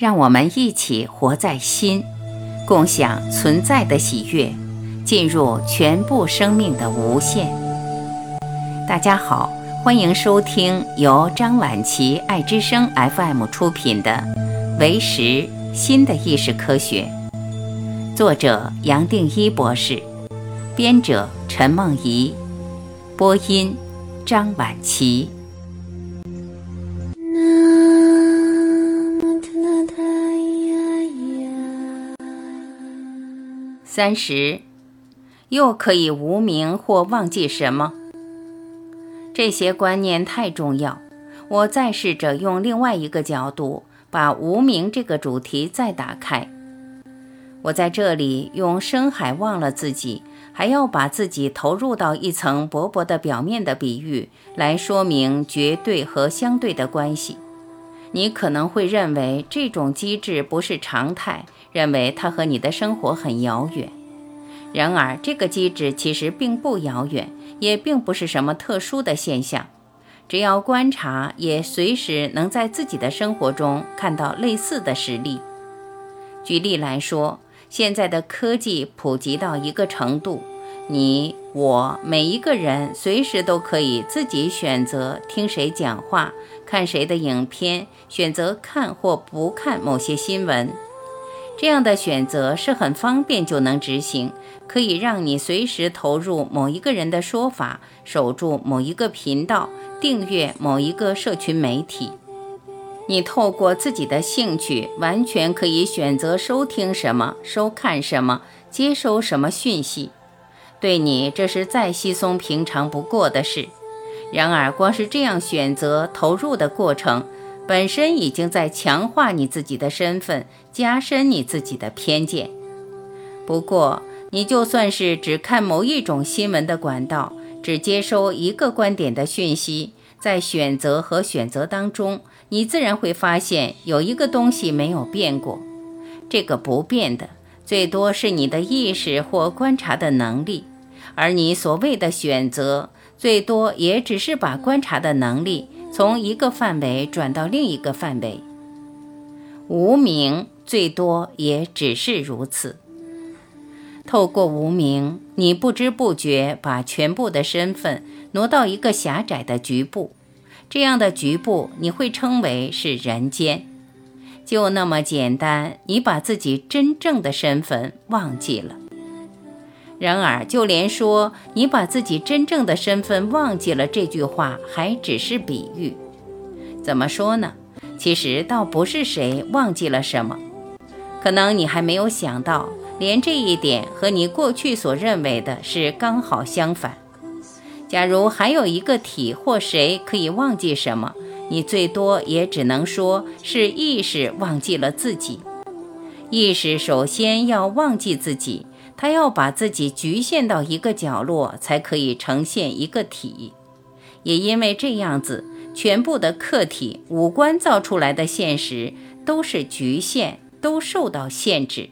让我们一起活在心，共享存在的喜悦，进入全部生命的无限。大家好，欢迎收听由张晚琪爱之声 FM 出品的《为时新的意识科学》，作者杨定一博士，编者陈梦怡，播音张晚琪。三十，又可以无名或忘记什么？这些观念太重要。我再试着用另外一个角度，把无名这个主题再打开。我在这里用深海忘了自己，还要把自己投入到一层薄薄的表面的比喻，来说明绝对和相对的关系。你可能会认为这种机制不是常态。认为它和你的生活很遥远，然而这个机制其实并不遥远，也并不是什么特殊的现象。只要观察，也随时能在自己的生活中看到类似的实例。举例来说，现在的科技普及到一个程度，你我每一个人随时都可以自己选择听谁讲话，看谁的影片，选择看或不看某些新闻。这样的选择是很方便就能执行，可以让你随时投入某一个人的说法，守住某一个频道，订阅某一个社群媒体。你透过自己的兴趣，完全可以选择收听什么、收看什么、接收什么讯息。对你，这是再稀松平常不过的事。然而，光是这样选择投入的过程。本身已经在强化你自己的身份，加深你自己的偏见。不过，你就算是只看某一种新闻的管道，只接收一个观点的讯息，在选择和选择当中，你自然会发现有一个东西没有变过。这个不变的，最多是你的意识或观察的能力，而你所谓的选择，最多也只是把观察的能力。从一个范围转到另一个范围，无名最多也只是如此。透过无名，你不知不觉把全部的身份挪到一个狭窄的局部，这样的局部你会称为是人间，就那么简单。你把自己真正的身份忘记了。然而，就连说你把自己真正的身份忘记了这句话，还只是比喻。怎么说呢？其实倒不是谁忘记了什么，可能你还没有想到，连这一点和你过去所认为的是刚好相反。假如还有一个体或谁可以忘记什么，你最多也只能说是意识忘记了自己。意识首先要忘记自己。他要把自己局限到一个角落，才可以呈现一个体。也因为这样子，全部的客体、五官造出来的现实都是局限，都受到限制。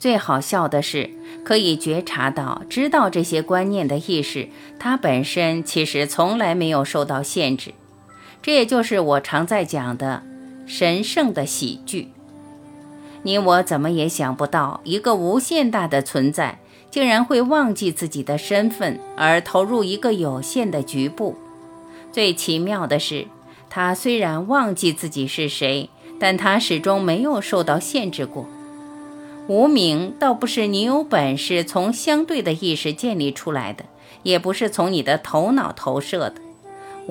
最好笑的是，可以觉察到、知道这些观念的意识，它本身其实从来没有受到限制。这也就是我常在讲的神圣的喜剧。你我怎么也想不到，一个无限大的存在竟然会忘记自己的身份，而投入一个有限的局部。最奇妙的是，他虽然忘记自己是谁，但他始终没有受到限制过。无名倒不是你有本事从相对的意识建立出来的，也不是从你的头脑投射的。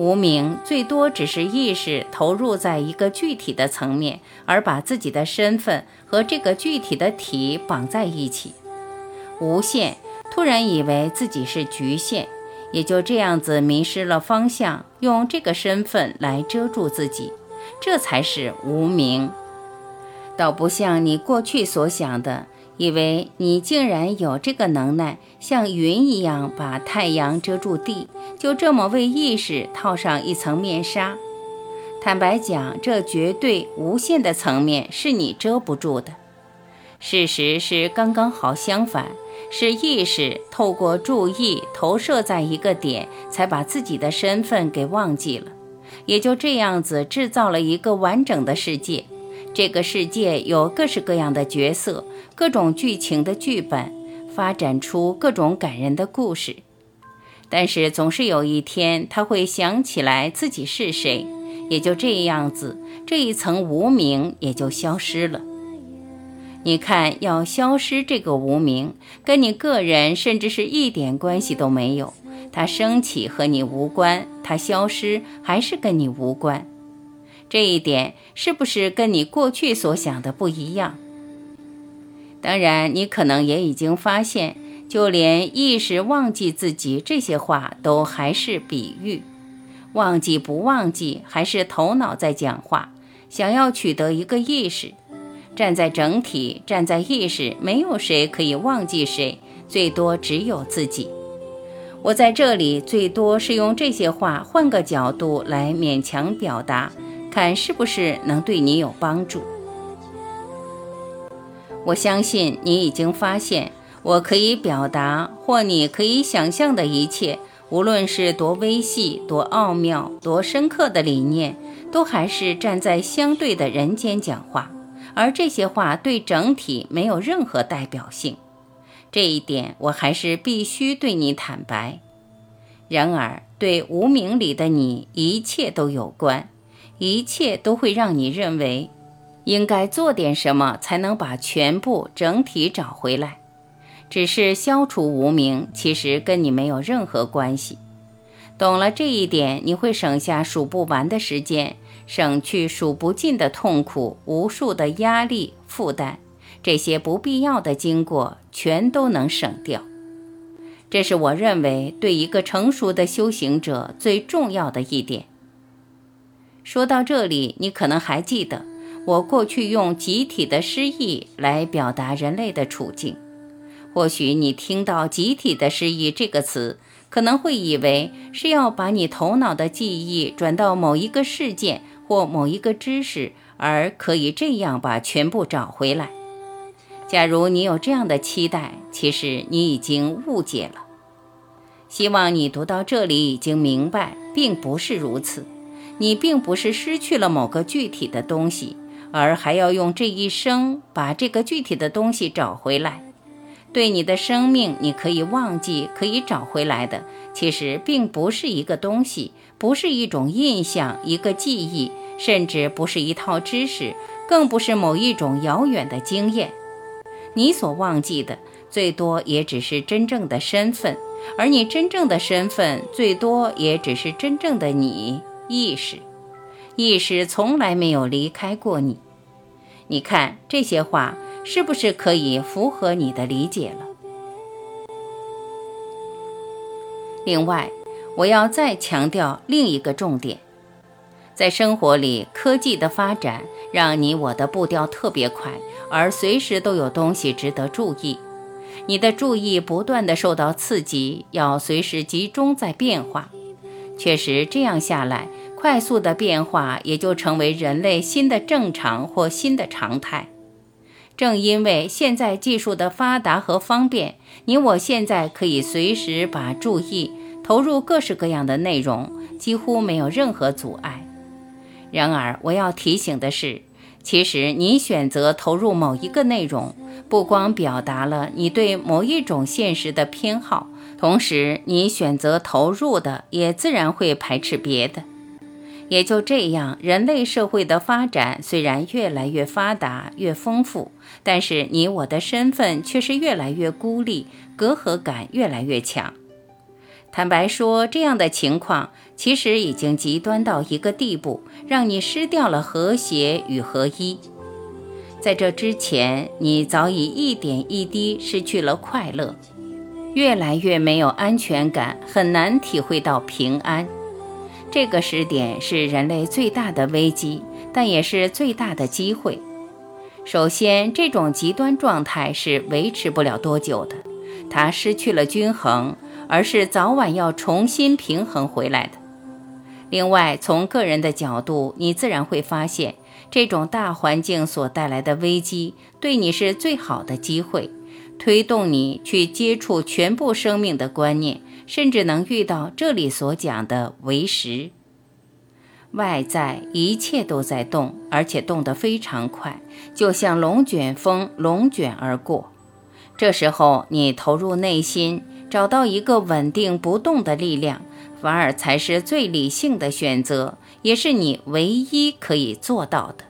无名最多只是意识投入在一个具体的层面，而把自己的身份和这个具体的体绑在一起。无限突然以为自己是局限，也就这样子迷失了方向，用这个身份来遮住自己，这才是无名。倒不像你过去所想的。以为你竟然有这个能耐，像云一样把太阳遮住地，就这么为意识套上一层面纱。坦白讲，这绝对无限的层面是你遮不住的。事实是刚刚好相反，是意识透过注意投射在一个点，才把自己的身份给忘记了。也就这样子制造了一个完整的世界。这个世界有各式各样的角色，各种剧情的剧本，发展出各种感人的故事。但是总是有一天，他会想起来自己是谁，也就这样子，这一层无名也就消失了。你看，要消失这个无名，跟你个人甚至是一点关系都没有。它升起和你无关，它消失还是跟你无关。这一点是不是跟你过去所想的不一样？当然，你可能也已经发现，就连意识忘记自己这些话都还是比喻，忘记不忘记还是头脑在讲话，想要取得一个意识。站在整体，站在意识，没有谁可以忘记谁，最多只有自己。我在这里最多是用这些话换个角度来勉强表达，看是不是能对你有帮助。我相信你已经发现，我可以表达或你可以想象的一切，无论是多微细、多奥妙、多深刻的理念，都还是站在相对的人间讲话，而这些话对整体没有任何代表性。这一点我还是必须对你坦白。然而，对无名里的你，一切都有关，一切都会让你认为应该做点什么才能把全部整体找回来。只是消除无名，其实跟你没有任何关系。懂了这一点，你会省下数不完的时间，省去数不尽的痛苦、无数的压力负担。这些不必要的经过全都能省掉，这是我认为对一个成熟的修行者最重要的一点。说到这里，你可能还记得我过去用集体的失忆来表达人类的处境。或许你听到“集体的失忆”这个词，可能会以为是要把你头脑的记忆转到某一个事件或某一个知识，而可以这样把全部找回来。假如你有这样的期待，其实你已经误解了。希望你读到这里已经明白，并不是如此。你并不是失去了某个具体的东西，而还要用这一生把这个具体的东西找回来。对你的生命，你可以忘记、可以找回来的，其实并不是一个东西，不是一种印象、一个记忆，甚至不是一套知识，更不是某一种遥远的经验。你所忘记的，最多也只是真正的身份，而你真正的身份，最多也只是真正的你意识。意识从来没有离开过你。你看这些话，是不是可以符合你的理解了？另外，我要再强调另一个重点，在生活里，科技的发展让你我的步调特别快。而随时都有东西值得注意，你的注意不断的受到刺激，要随时集中在变化。确实，这样下来，快速的变化也就成为人类新的正常或新的常态。正因为现在技术的发达和方便，你我现在可以随时把注意投入各式各样的内容，几乎没有任何阻碍。然而，我要提醒的是。其实，你选择投入某一个内容，不光表达了你对某一种现实的偏好，同时你选择投入的也自然会排斥别的。也就这样，人类社会的发展虽然越来越发达、越丰富，但是你我的身份却是越来越孤立，隔阂感越来越强。坦白说，这样的情况其实已经极端到一个地步，让你失掉了和谐与合一。在这之前，你早已一点一滴失去了快乐，越来越没有安全感，很难体会到平安。这个时点是人类最大的危机，但也是最大的机会。首先，这种极端状态是维持不了多久的，它失去了均衡。而是早晚要重新平衡回来的。另外，从个人的角度，你自然会发现，这种大环境所带来的危机，对你是最好的机会，推动你去接触全部生命的观念，甚至能遇到这里所讲的为实。外在一切都在动，而且动得非常快，就像龙卷风龙卷而过。这时候，你投入内心，找到一个稳定不动的力量，反而才是最理性的选择，也是你唯一可以做到的。